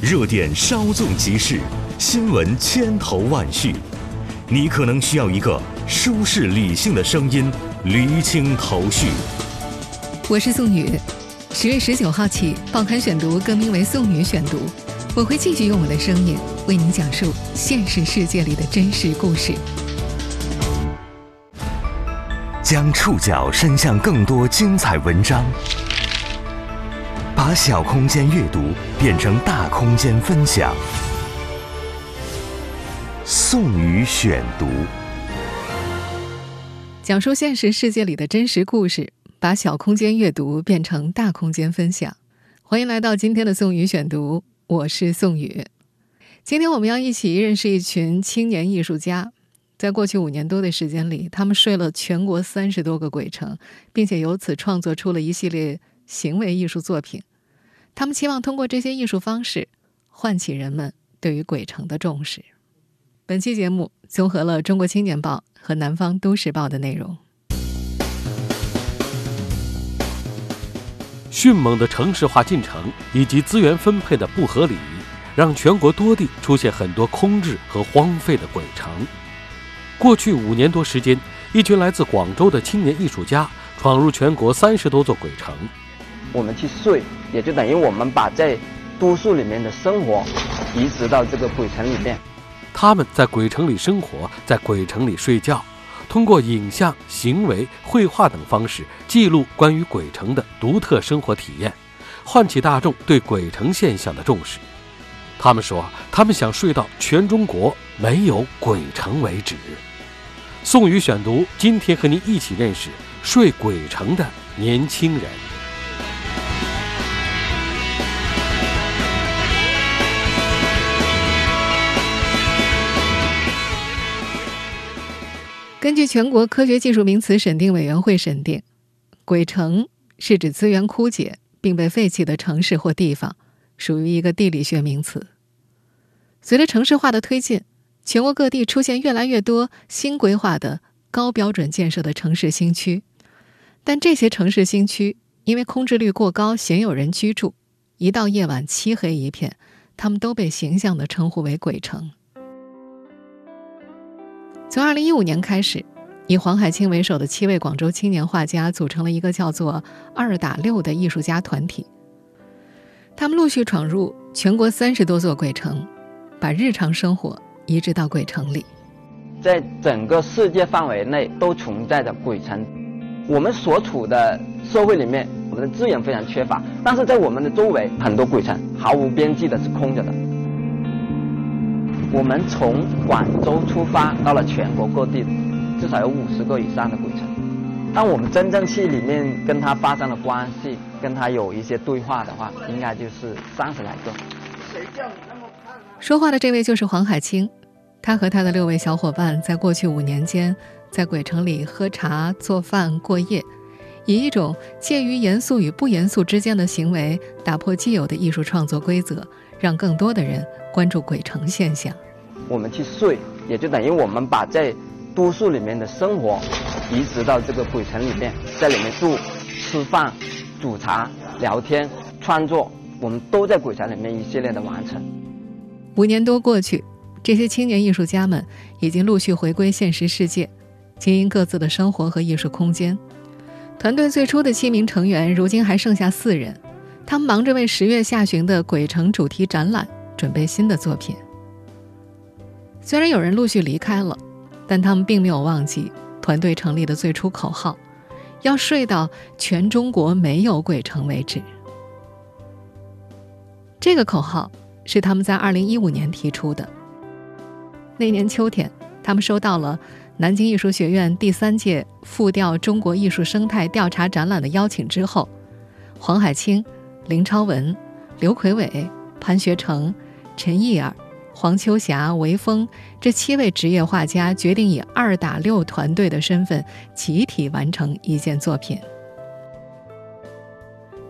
热点稍纵即逝，新闻千头万绪，你可能需要一个舒适理性的声音，厘清头绪。我是宋宇，十月十九号起，报刊选读更名为宋宇选读，我会继续用我的声音为您讲述现实世界里的真实故事，将触角伸向更多精彩文章。把小空间阅读变成大空间分享。宋宇选读，讲述现实世界里的真实故事，把小空间阅读变成大空间分享。欢迎来到今天的宋宇选读，我是宋宇。今天我们要一起认识一群青年艺术家，在过去五年多的时间里，他们睡了全国三十多个鬼城，并且由此创作出了一系列行为艺术作品。他们期望通过这些艺术方式，唤起人们对于鬼城的重视。本期节目综合了《中国青年报》和《南方都市报》的内容。迅猛的城市化进程以及资源分配的不合理，让全国多地出现很多空置和荒废的鬼城。过去五年多时间，一群来自广州的青年艺术家闯入全国三十多座鬼城。我们去睡，也就等于我们把在都市里面的生活移植到这个鬼城里面。他们在鬼城里生活，在鬼城里睡觉，通过影像、行为、绘画等方式记录关于鬼城的独特生活体验，唤起大众对鬼城现象的重视。他们说，他们想睡到全中国没有鬼城为止。宋宇选读，今天和您一起认识睡鬼城的年轻人。根据全国科学技术名词审定委员会审定，鬼城是指资源枯竭并被废弃的城市或地方，属于一个地理学名词。随着城市化的推进，全国各地出现越来越多新规划的高标准建设的城市新区，但这些城市新区因为空置率过高，鲜有人居住，一到夜晚漆黑一片，他们都被形象地称呼为鬼城。从二零一五年开始，以黄海清为首的七位广州青年画家组成了一个叫做“二打六”的艺术家团体。他们陆续闯入全国三十多座鬼城，把日常生活移植到鬼城里。在整个世界范围内都存在着鬼城。我们所处的社会里面，我们的资源非常缺乏，但是在我们的周围很多鬼城毫无边际的是空着的。我们从广州出发，到了全国各地，至少有五十个以上的鬼城。当我们真正去里面跟他发生了关系，跟他有一些对话的话，应该就是三十来个。谁叫你那么胖说话的这位就是黄海清，他和他的六位小伙伴在过去五年间，在鬼城里喝茶、做饭、过夜，以一种介于严肃与不严肃之间的行为，打破既有的艺术创作规则。让更多的人关注鬼城现象。我们去睡，也就等于我们把在都市里面的生活移植到这个鬼城里面，在里面住、吃饭、煮茶、聊天、创作，我们都在鬼城里面一系列的完成。五年多过去，这些青年艺术家们已经陆续回归现实世界，经营各自的生活和艺术空间。团队最初的七名成员，如今还剩下四人。他们忙着为十月下旬的鬼城主题展览准备新的作品。虽然有人陆续离开了，但他们并没有忘记团队成立的最初口号：要睡到全中国没有鬼城为止。这个口号是他们在二零一五年提出的。那年秋天，他们收到了南京艺术学院第三届复调中国艺术生态调查展览的邀请之后，黄海清。林超文、刘奎伟、潘学成、陈毅尔、黄秋霞、韦峰这七位职业画家决定以“二打六”团队的身份，集体完成一件作品。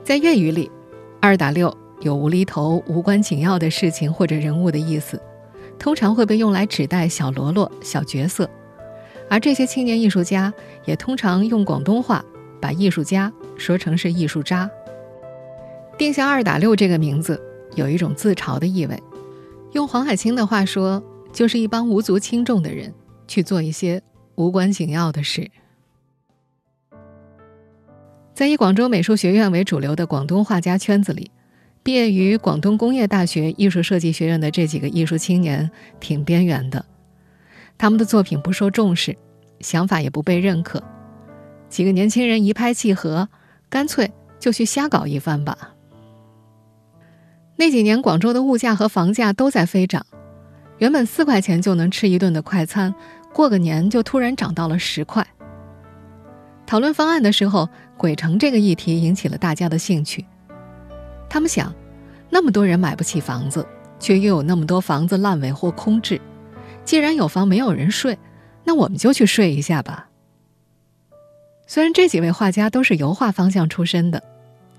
在粤语里，“二打六”有无厘头、无关紧要的事情或者人物的意思，通常会被用来指代小喽啰、小角色。而这些青年艺术家也通常用广东话把艺术家说成是艺术渣。定下“二打六”这个名字，有一种自嘲的意味。用黄海清的话说，就是一帮无足轻重的人去做一些无关紧要的事。在以广州美术学院为主流的广东画家圈子里，毕业于广东工业大学艺术设计学院的这几个艺术青年挺边缘的，他们的作品不受重视，想法也不被认可。几个年轻人一拍即合，干脆就去瞎搞一番吧。那几年，广州的物价和房价都在飞涨，原本四块钱就能吃一顿的快餐，过个年就突然涨到了十块。讨论方案的时候，鬼城这个议题引起了大家的兴趣。他们想，那么多人买不起房子，却又有那么多房子烂尾或空置，既然有房没有人睡，那我们就去睡一下吧。虽然这几位画家都是油画方向出身的，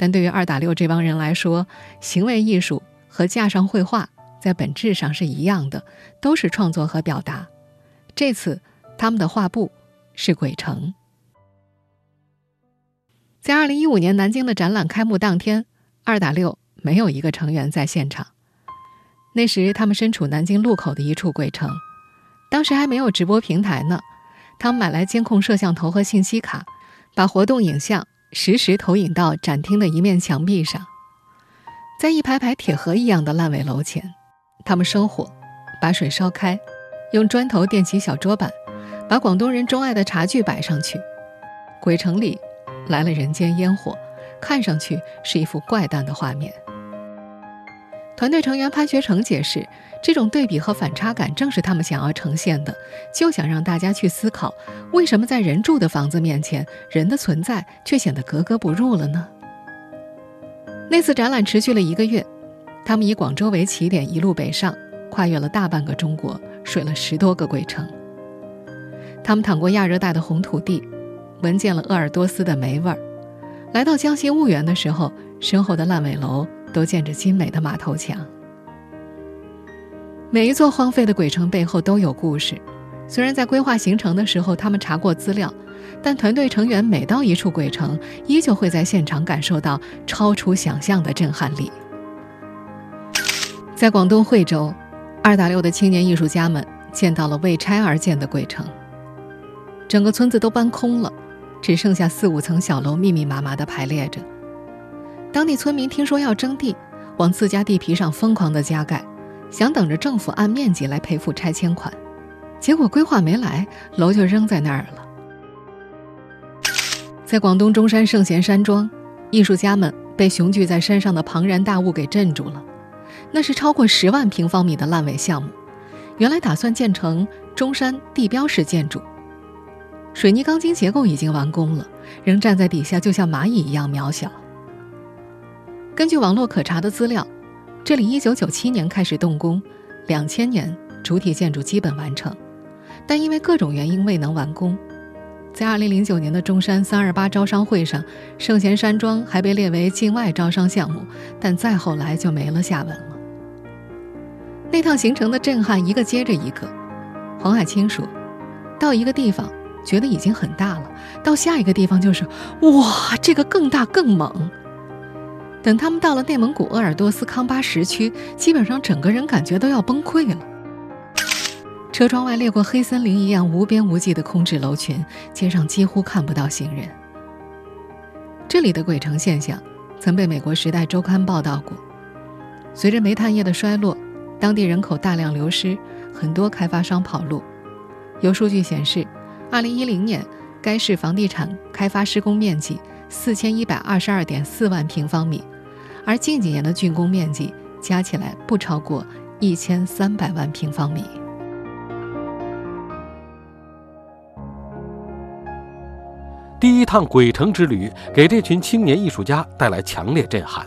但对于二打六这帮人来说，行为艺术和架上绘画在本质上是一样的，都是创作和表达。这次他们的画布是鬼城。在二零一五年南京的展览开幕当天，二打六没有一个成员在现场。那时他们身处南京路口的一处鬼城，当时还没有直播平台呢。他们买来监控摄像头和信息卡，把活动影像实时投影到展厅的一面墙壁上。在一排排铁盒一样的烂尾楼前，他们生火，把水烧开，用砖头垫起小桌板，把广东人钟爱的茶具摆上去。鬼城里。来了人间烟火，看上去是一幅怪诞的画面。团队成员潘学成解释，这种对比和反差感正是他们想要呈现的，就想让大家去思考，为什么在人住的房子面前，人的存在却显得格格不入了呢？那次展览持续了一个月，他们以广州为起点，一路北上，跨越了大半个中国，睡了十多个鬼城。他们淌过亚热带的红土地。闻见了鄂尔多斯的霉味儿，来到江西婺源的时候，身后的烂尾楼都建着精美的马头墙。每一座荒废的鬼城背后都有故事。虽然在规划行程的时候，他们查过资料，但团队成员每到一处鬼城，依旧会在现场感受到超出想象的震撼力。在广东惠州，二打六的青年艺术家们见到了为拆而建的鬼城，整个村子都搬空了。只剩下四五层小楼密密麻麻地排列着。当地村民听说要征地，往自家地皮上疯狂地加盖，想等着政府按面积来赔付拆迁款。结果规划没来，楼就扔在那儿了。在广东中山圣贤山庄，艺术家们被雄踞在山上的庞然大物给镇住了。那是超过十万平方米的烂尾项目，原来打算建成中山地标式建筑。水泥钢筋结构已经完工了，仍站在底下就像蚂蚁一样渺小。根据网络可查的资料，这里1997年开始动工，2000年主体建筑基本完成，但因为各种原因未能完工。在2009年的中山328招商会上，圣贤山庄还被列为境外招商项目，但再后来就没了下文了。那趟行程的震撼一个接着一个。黄海清说：“到一个地方。”觉得已经很大了，到下一个地方就是哇，这个更大更猛。等他们到了内蒙古鄂尔多斯康巴什区，基本上整个人感觉都要崩溃了。车窗外掠过黑森林一样无边无际的空置楼群，街上几乎看不到行人。这里的鬼城现象曾被美国《时代周刊》报道过。随着煤炭业的衰落，当地人口大量流失，很多开发商跑路。有数据显示。二零一零年，该市房地产开发施工面积四千一百二十二点四万平方米，而近几年的竣工面积加起来不超过一千三百万平方米。第一趟鬼城之旅给这群青年艺术家带来强烈震撼，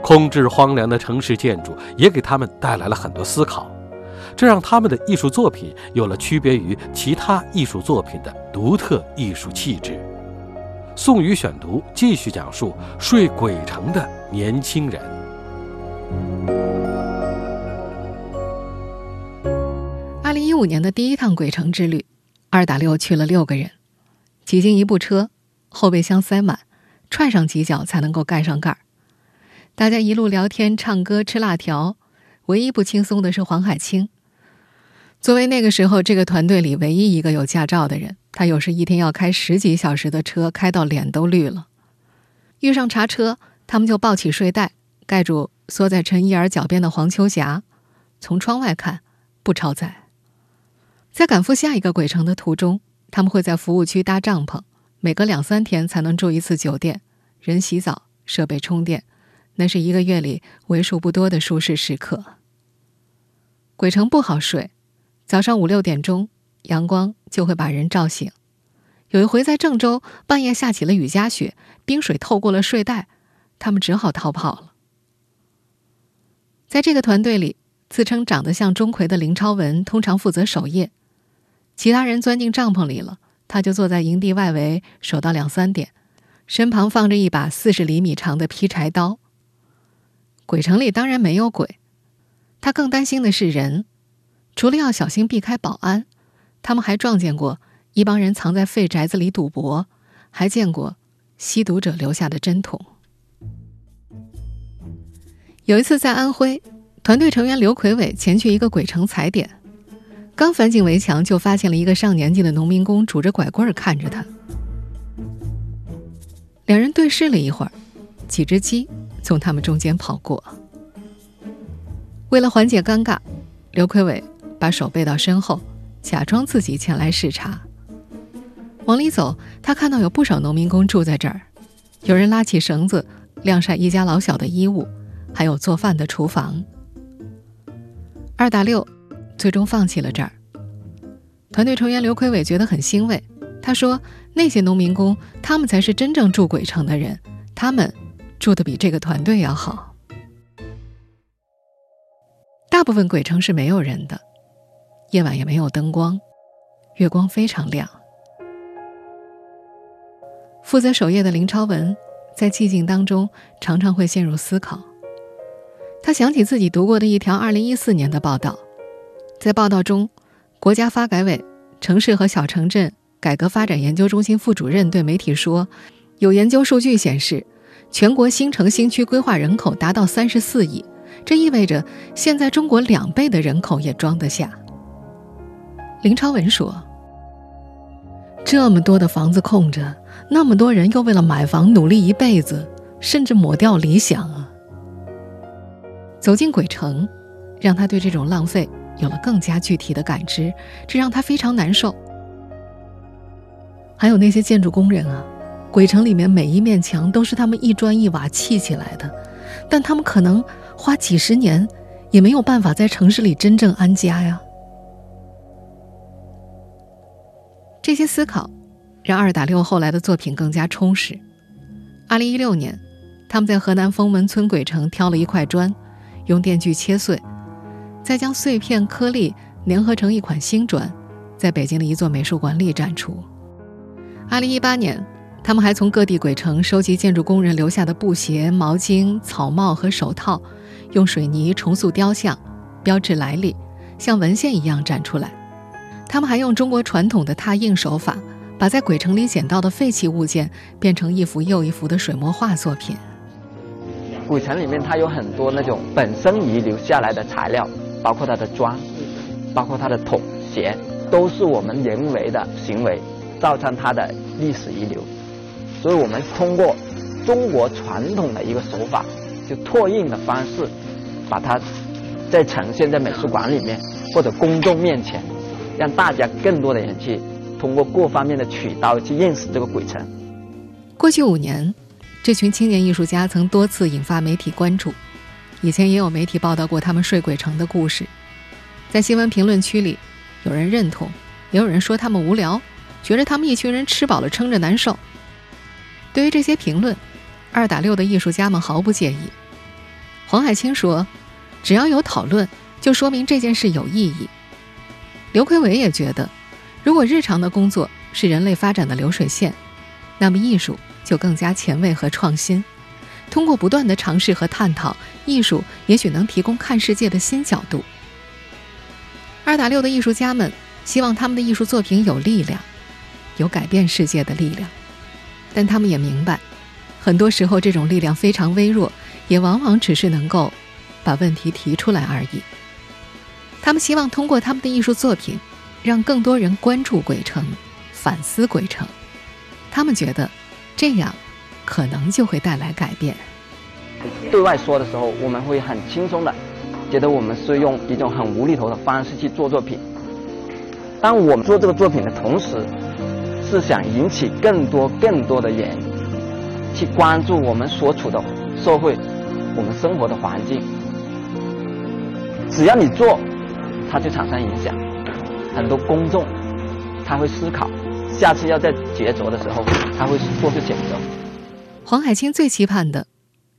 空置荒凉的城市建筑也给他们带来了很多思考。这让他们的艺术作品有了区别于其他艺术作品的独特艺术气质。宋宇选读继续讲述睡鬼城的年轻人。二零一五年的第一趟鬼城之旅，二打六去了六个人，挤进一部车，后备箱塞满，踹上几脚才能够盖上盖儿。大家一路聊天、唱歌、吃辣条，唯一不轻松的是黄海清。作为那个时候这个团队里唯一一个有驾照的人，他有时一天要开十几小时的车，开到脸都绿了。遇上查车，他们就抱起睡袋盖住缩在陈一儿脚边的黄秋霞，从窗外看，不超载。在赶赴下一个鬼城的途中，他们会在服务区搭帐篷，每隔两三天才能住一次酒店，人洗澡，设备充电。那是一个月里为数不多的舒适时刻。鬼城不好睡，早上五六点钟，阳光就会把人照醒。有一回在郑州，半夜下起了雨夹雪，冰水透过了睡袋，他们只好逃跑了。在这个团队里，自称长得像钟馗的林超文通常负责守夜，其他人钻进帐篷里了，他就坐在营地外围守到两三点，身旁放着一把四十厘米长的劈柴刀。鬼城里当然没有鬼，他更担心的是人。除了要小心避开保安，他们还撞见过一帮人藏在废宅子里赌博，还见过吸毒者留下的针筒。有一次在安徽，团队成员刘奎伟前去一个鬼城踩点，刚翻进围墙，就发现了一个上年纪的农民工拄着拐棍看着他。两人对视了一会儿，几只鸡。从他们中间跑过。为了缓解尴尬，刘奎伟把手背到身后，假装自己前来视察。往里走，他看到有不少农民工住在这儿，有人拉起绳子晾晒一家老小的衣物，还有做饭的厨房。二打六，最终放弃了这儿。团队成员刘奎伟觉得很欣慰，他说：“那些农民工，他们才是真正住鬼城的人，他们。”住的比这个团队要好。大部分鬼城是没有人的，夜晚也没有灯光，月光非常亮。负责守夜的林超文在寂静当中常常会陷入思考。他想起自己读过的一条2014年的报道，在报道中，国家发改委城市和小城镇改革发展研究中心副主任对媒体说：“有研究数据显示。”全国新城新区规划人口达到三十四亿，这意味着现在中国两倍的人口也装得下。林超文说：“这么多的房子空着，那么多人又为了买房努力一辈子，甚至抹掉理想啊！”走进鬼城，让他对这种浪费有了更加具体的感知，这让他非常难受。还有那些建筑工人啊。鬼城里面每一面墙都是他们一砖一瓦砌起来的，但他们可能花几十年也没有办法在城市里真正安家呀。这些思考让二打六后来的作品更加充实。二零一六年，他们在河南封门村鬼城挑了一块砖，用电锯切碎，再将碎片颗粒粘合成一款新砖，在北京的一座美术馆里展出。二零一八年。他们还从各地鬼城收集建筑工人留下的布鞋、毛巾、草帽和手套，用水泥重塑雕像，标志来历，像文献一样展出来。他们还用中国传统的拓印手法，把在鬼城里捡到的废弃物件变成一幅又一幅的水墨画作品。鬼城里面它有很多那种本身遗留下来的材料，包括它的砖，包括它的桶、鞋，都是我们人为的行为造成它的历史遗留。所以我们通过中国传统的一个手法，就拓印的方式，把它再呈现在美术馆里面或者公众面前，让大家更多的人去通过各方面的渠道去认识这个鬼城。过去五年，这群青年艺术家曾多次引发媒体关注。以前也有媒体报道过他们睡鬼城的故事，在新闻评论区里，有人认同，也有人说他们无聊，觉得他们一群人吃饱了撑着难受。对于这些评论，二打六的艺术家们毫不介意。黄海清说：“只要有讨论，就说明这件事有意义。”刘奎伟也觉得，如果日常的工作是人类发展的流水线，那么艺术就更加前卫和创新。通过不断的尝试和探讨，艺术也许能提供看世界的新角度。二打六的艺术家们希望他们的艺术作品有力量，有改变世界的力量。但他们也明白，很多时候这种力量非常微弱，也往往只是能够把问题提出来而已。他们希望通过他们的艺术作品，让更多人关注鬼城，反思鬼城。他们觉得，这样可能就会带来改变。对外说的时候，我们会很轻松的，觉得我们是用一种很无厘头的方式去做作品。当我们做这个作品的同时，是想引起更多更多的人去关注我们所处的社会，我们生活的环境。只要你做，它就产生影响。很多公众他会思考，下次要在抉择的时候，他会做出选择。黄海清最期盼的。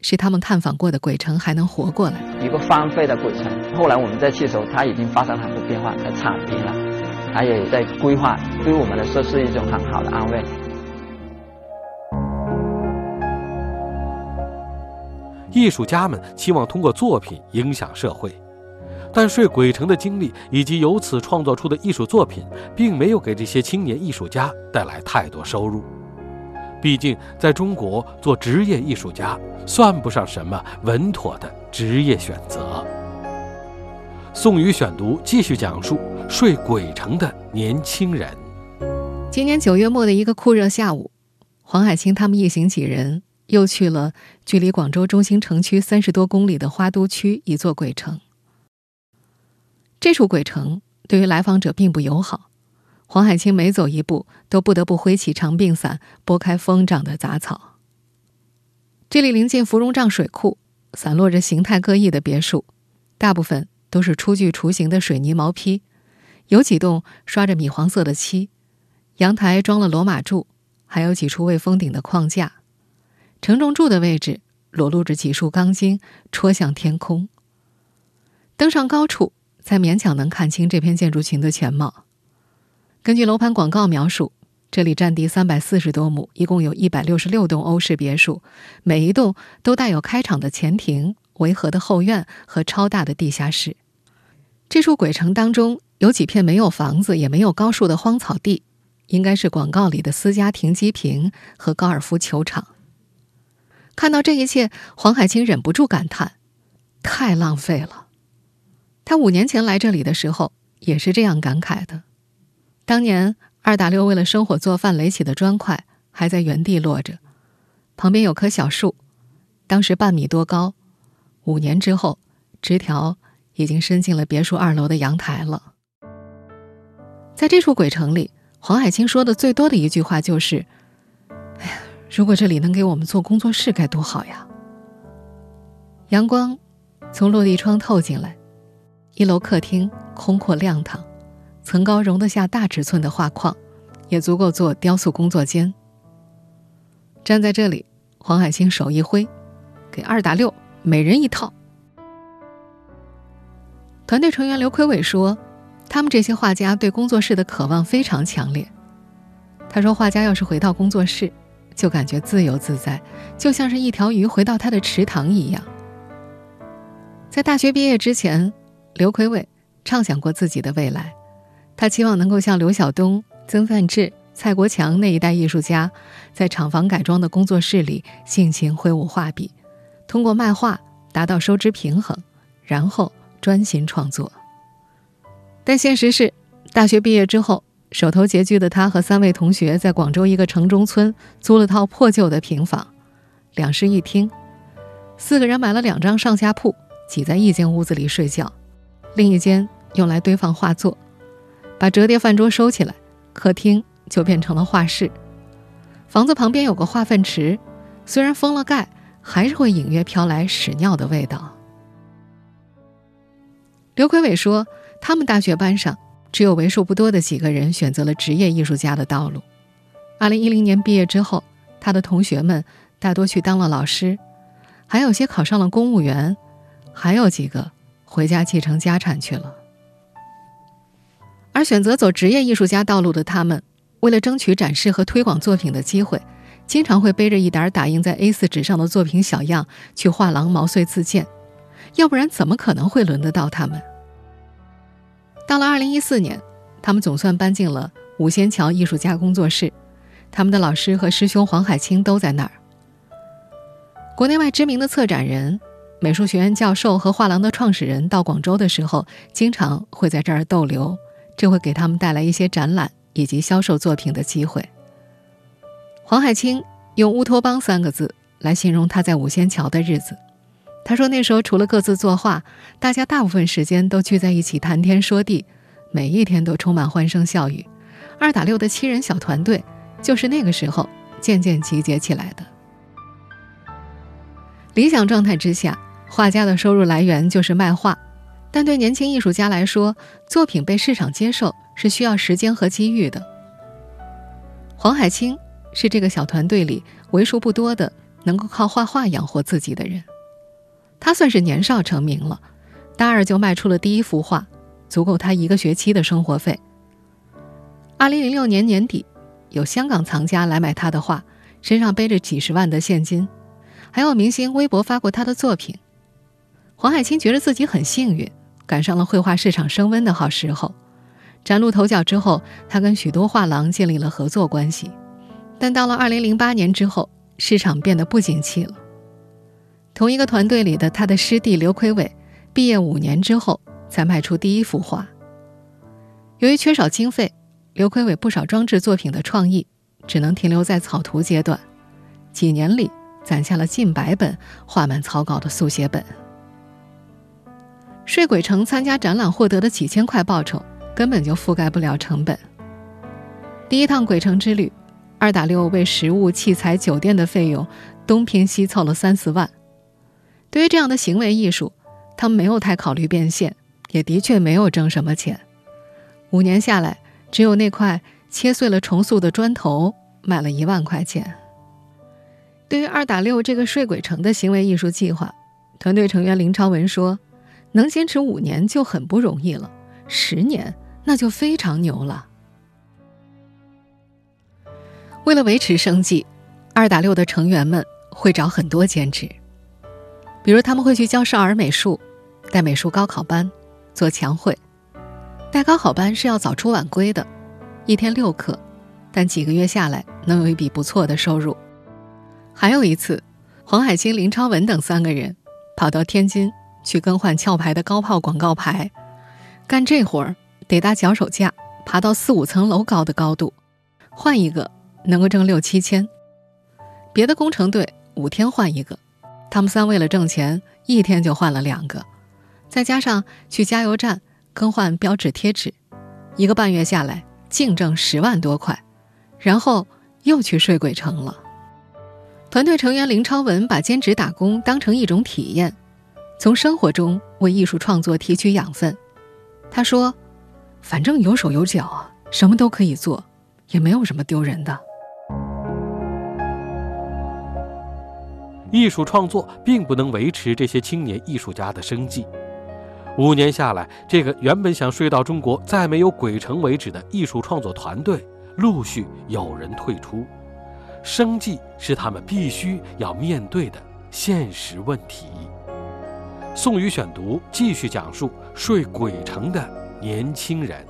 是他们探访过的鬼城还能活过来。一个荒废的鬼城，后来我们在去的时候，它已经发生了很多变化，它铲平了，它也在规划，对我们来说是一种很好的安慰。艺术家们期望通过作品影响社会，但睡鬼城的经历以及由此创作出的艺术作品，并没有给这些青年艺术家带来太多收入。毕竟，在中国做职业艺术家算不上什么稳妥的职业选择。宋宇选读继续讲述睡鬼城的年轻人。今年九月末的一个酷热下午，黄海清他们一行几人又去了距离广州中心城区三十多公里的花都区一座鬼城。这处鬼城对于来访者并不友好。黄海清每走一步，都不得不挥起长柄伞，拨开疯长的杂草。这里临近芙蓉嶂水库，散落着形态各异的别墅，大部分都是初具雏形的水泥毛坯，有几栋刷着米黄色的漆，阳台装了罗马柱，还有几处未封顶的框架。承重柱的位置裸露着几束钢筋，戳向天空。登上高处，才勉强能看清这片建筑群的全貌。根据楼盘广告描述，这里占地三百四十多亩，一共有一百六十六栋欧式别墅，每一栋都带有开场的前庭、围合的后院和超大的地下室。这处鬼城当中有几片没有房子也没有高树的荒草地，应该是广告里的私家停机坪和高尔夫球场。看到这一切，黄海清忍不住感叹：“太浪费了。”他五年前来这里的时候也是这样感慨的。当年二打六为了生火做饭垒起的砖块还在原地落着，旁边有棵小树，当时半米多高。五年之后，枝条已经伸进了别墅二楼的阳台了。在这处鬼城里，黄海清说的最多的一句话就是：“哎呀，如果这里能给我们做工作室该多好呀！”阳光从落地窗透进来，一楼客厅空阔亮堂。层高容得下大尺寸的画框，也足够做雕塑工作间。站在这里，黄海清手一挥，给二打六每人一套。团队成员刘奎伟说：“他们这些画家对工作室的渴望非常强烈。”他说：“画家要是回到工作室，就感觉自由自在，就像是一条鱼回到他的池塘一样。”在大学毕业之前，刘奎伟畅想过自己的未来。他期望能够像刘晓东、曾梵志、蔡国强那一代艺术家，在厂房改装的工作室里尽情挥舞画笔，通过卖画达到收支平衡，然后专心创作。但现实是，大学毕业之后，手头拮据的他和三位同学在广州一个城中村租了套破旧的平房，两室一厅，四个人买了两张上下铺，挤在一间屋子里睡觉，另一间用来堆放画作。把折叠饭桌收起来，客厅就变成了画室。房子旁边有个化粪池，虽然封了盖，还是会隐约飘来屎尿的味道。刘奎伟说，他们大学班上只有为数不多的几个人选择了职业艺术家的道路。二零一零年毕业之后，他的同学们大多去当了老师，还有些考上了公务员，还有几个回家继承家产去了。而选择走职业艺术家道路的他们，为了争取展示和推广作品的机会，经常会背着一沓打印在 A4 纸上的作品小样去画廊毛遂自荐，要不然怎么可能会轮得到他们？到了2014年，他们总算搬进了五仙桥艺术家工作室，他们的老师和师兄黄海清都在那儿。国内外知名的策展人、美术学院教授和画廊的创始人到广州的时候，经常会在这儿逗留，这会给他们带来一些展览以及销售作品的机会。黄海清用“乌托邦”三个字来形容他在五仙桥的日子。他说：“那时候除了各自作画，大家大部分时间都聚在一起谈天说地，每一天都充满欢声笑语。二打六的七人小团队就是那个时候渐渐集结起来的。理想状态之下，画家的收入来源就是卖画，但对年轻艺术家来说，作品被市场接受是需要时间和机遇的。黄海清是这个小团队里为数不多的能够靠画画养活自己的人。”他算是年少成名了，大二就卖出了第一幅画，足够他一个学期的生活费。二零零六年年底，有香港藏家来买他的画，身上背着几十万的现金，还有明星微博发过他的作品。黄海清觉得自己很幸运，赶上了绘画市场升温的好时候。崭露头角之后，他跟许多画廊建立了合作关系，但到了二零零八年之后，市场变得不景气了。同一个团队里的他的师弟刘奎伟，毕业五年之后才卖出第一幅画。由于缺少经费，刘奎伟不少装置作品的创意只能停留在草图阶段，几年里攒下了近百本画满草稿的速写本。睡鬼城参加展览获得的几千块报酬，根本就覆盖不了成本。第一趟鬼城之旅，二打六为食物、器材、酒店的费用东拼西凑了三四万。对于这样的行为艺术，他没有太考虑变现，也的确没有挣什么钱。五年下来，只有那块切碎了重塑的砖头卖了一万块钱。对于二打六这个睡鬼城的行为艺术计划，团队成员林超文说：“能坚持五年就很不容易了，十年那就非常牛了。”为了维持生计，二打六的成员们会找很多兼职。比如他们会去教少儿美术，带美术高考班，做墙绘。带高考班是要早出晚归的，一天六课，但几个月下来能有一笔不错的收入。还有一次，黄海清、林超文等三个人跑到天津去更换壳牌的高炮广告牌，干这活儿得搭脚手架，爬到四五层楼高的高度，换一个能够挣六七千。别的工程队五天换一个。他们三为了挣钱，一天就换了两个，再加上去加油站更换标志贴纸，一个半月下来净挣十万多块，然后又去睡鬼城了。团队成员林超文把兼职打工当成一种体验，从生活中为艺术创作提取养分。他说：“反正有手有脚啊，什么都可以做，也没有什么丢人的。”艺术创作并不能维持这些青年艺术家的生计。五年下来，这个原本想睡到中国再没有鬼城为止的艺术创作团队，陆续有人退出，生计是他们必须要面对的现实问题。宋宇选读继续讲述睡鬼城的年轻人。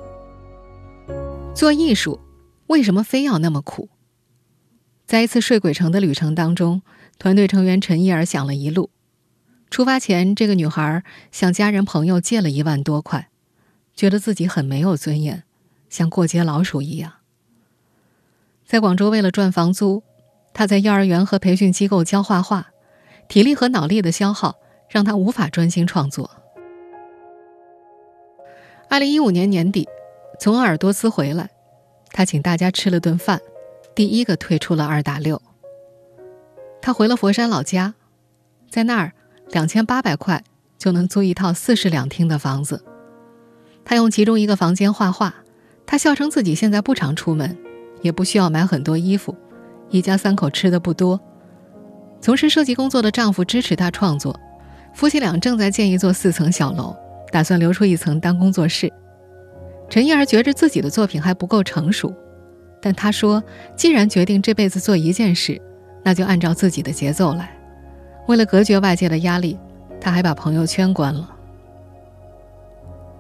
做艺术为什么非要那么苦？在一次睡鬼城的旅程当中。团队成员陈意儿想了一路。出发前，这个女孩向家人朋友借了一万多块，觉得自己很没有尊严，像过街老鼠一样。在广州，为了赚房租，她在幼儿园和培训机构教画画，体力和脑力的消耗让他无法专心创作。二零一五年年底，从鄂尔多斯回来，他请大家吃了顿饭，第一个退出了二打六。他回了佛山老家，在那儿，两千八百块就能租一套四室两厅的房子。他用其中一个房间画画。他笑称自己现在不常出门，也不需要买很多衣服，一家三口吃的不多。从事设计工作的丈夫支持他创作，夫妻俩正在建一座四层小楼，打算留出一层当工作室。陈燕儿觉着自己的作品还不够成熟，但她说，既然决定这辈子做一件事。那就按照自己的节奏来。为了隔绝外界的压力，他还把朋友圈关了。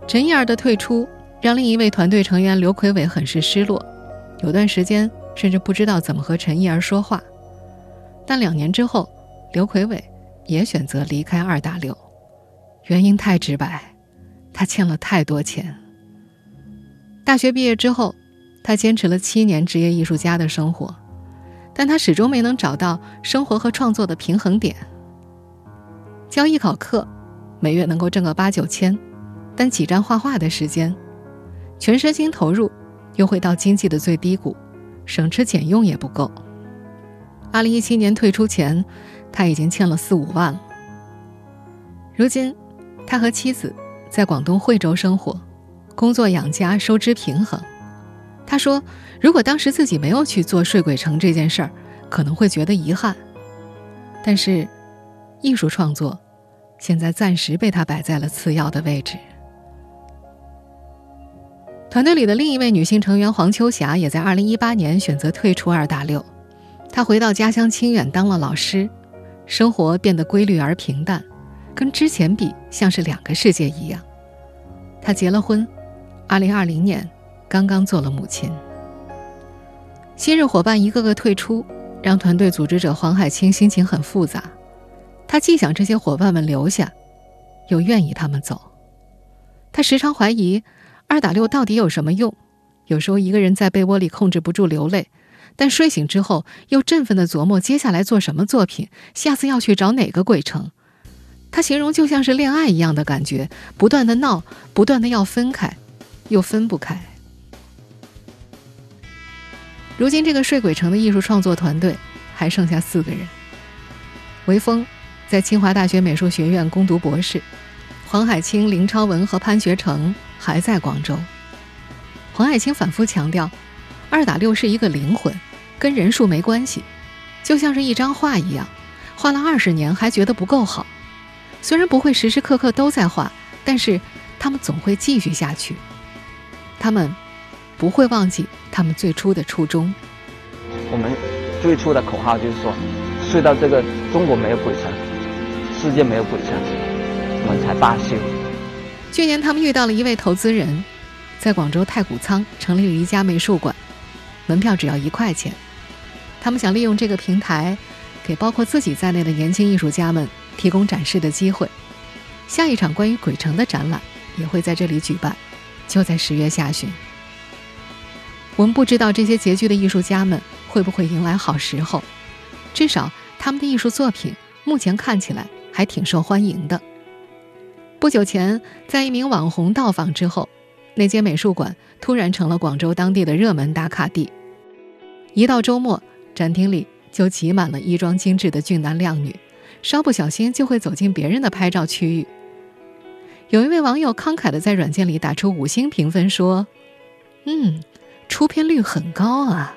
陈意儿的退出让另一位团队成员刘奎伟很是失落，有段时间甚至不知道怎么和陈意儿说话。但两年之后，刘奎伟也选择离开二大六，原因太直白，他欠了太多钱。大学毕业之后，他坚持了七年职业艺术家的生活，但他始终没能找到生活和创作的平衡点。教艺考课，每月能够挣个八九千，但挤占画画的时间，全身心投入，又会到经济的最低谷，省吃俭用也不够。二零一七年退出前，他已经欠了四五万了。如今，他和妻子在广东惠州生活，工作养家，收支平衡。他说：“如果当时自己没有去做睡鬼城这件事儿，可能会觉得遗憾。但是，艺术创作现在暂时被他摆在了次要的位置。”团队里的另一位女性成员黄秋霞也在二零一八年选择退出二大六。她回到家乡清远当了老师，生活变得规律而平淡，跟之前比像是两个世界一样。他结了婚，2020年刚刚做了母亲。昔日伙伴一个个退出，让团队组织者黄海清心情很复杂。他既想这些伙伴们留下，又愿意他们走。他时常怀疑二打六到底有什么用，有时候一个人在被窝里控制不住流泪。但睡醒之后，又振奋地琢磨接下来做什么作品，下次要去找哪个鬼城。他形容就像是恋爱一样的感觉，不断的闹，不断的要分开，又分不开。如今这个睡鬼城的艺术创作团队还剩下四个人：韦峰在清华大学美术学院攻读博士，黄海清、林超文和潘学成还在广州。黄海清反复强调。二打六是一个灵魂，跟人数没关系，就像是一张画一样，画了二十年还觉得不够好。虽然不会时时刻刻都在画，但是他们总会继续下去。他们不会忘记他们最初的初衷。我们最初的口号就是说，睡到这个中国没有鬼城，世界没有鬼城，我们才罢休。去年他们遇到了一位投资人，在广州太古仓成立了一家美术馆。门票只要一块钱，他们想利用这个平台，给包括自己在内的年轻艺术家们提供展示的机会。下一场关于鬼城的展览也会在这里举办，就在十月下旬。我们不知道这些拮据的艺术家们会不会迎来好时候，至少他们的艺术作品目前看起来还挺受欢迎的。不久前，在一名网红到访之后，那间美术馆突然成了广州当地的热门打卡地。一到周末，展厅里就挤满了衣装精致的俊男靓女，稍不小心就会走进别人的拍照区域。有一位网友慷慨地在软件里打出五星评分，说：“嗯，出片率很高啊。”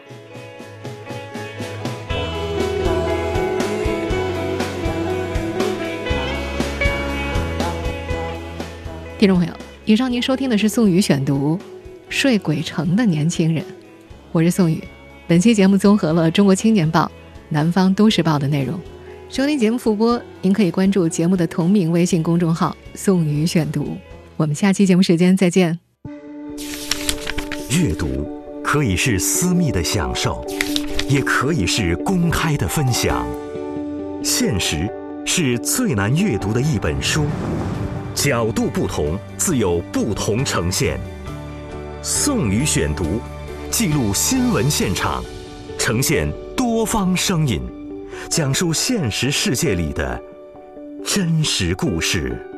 听众朋友，以上您收听的是宋宇选读《睡鬼城的年轻人》，我是宋宇。本期节目综合了《中国青年报》《南方都市报》的内容。收听节目复播，您可以关注节目的同名微信公众号“宋宇选读”。我们下期节目时间再见。阅读可以是私密的享受，也可以是公开的分享。现实是最难阅读的一本书，角度不同，自有不同呈现。宋宇选读。记录新闻现场，呈现多方声音，讲述现实世界里的真实故事。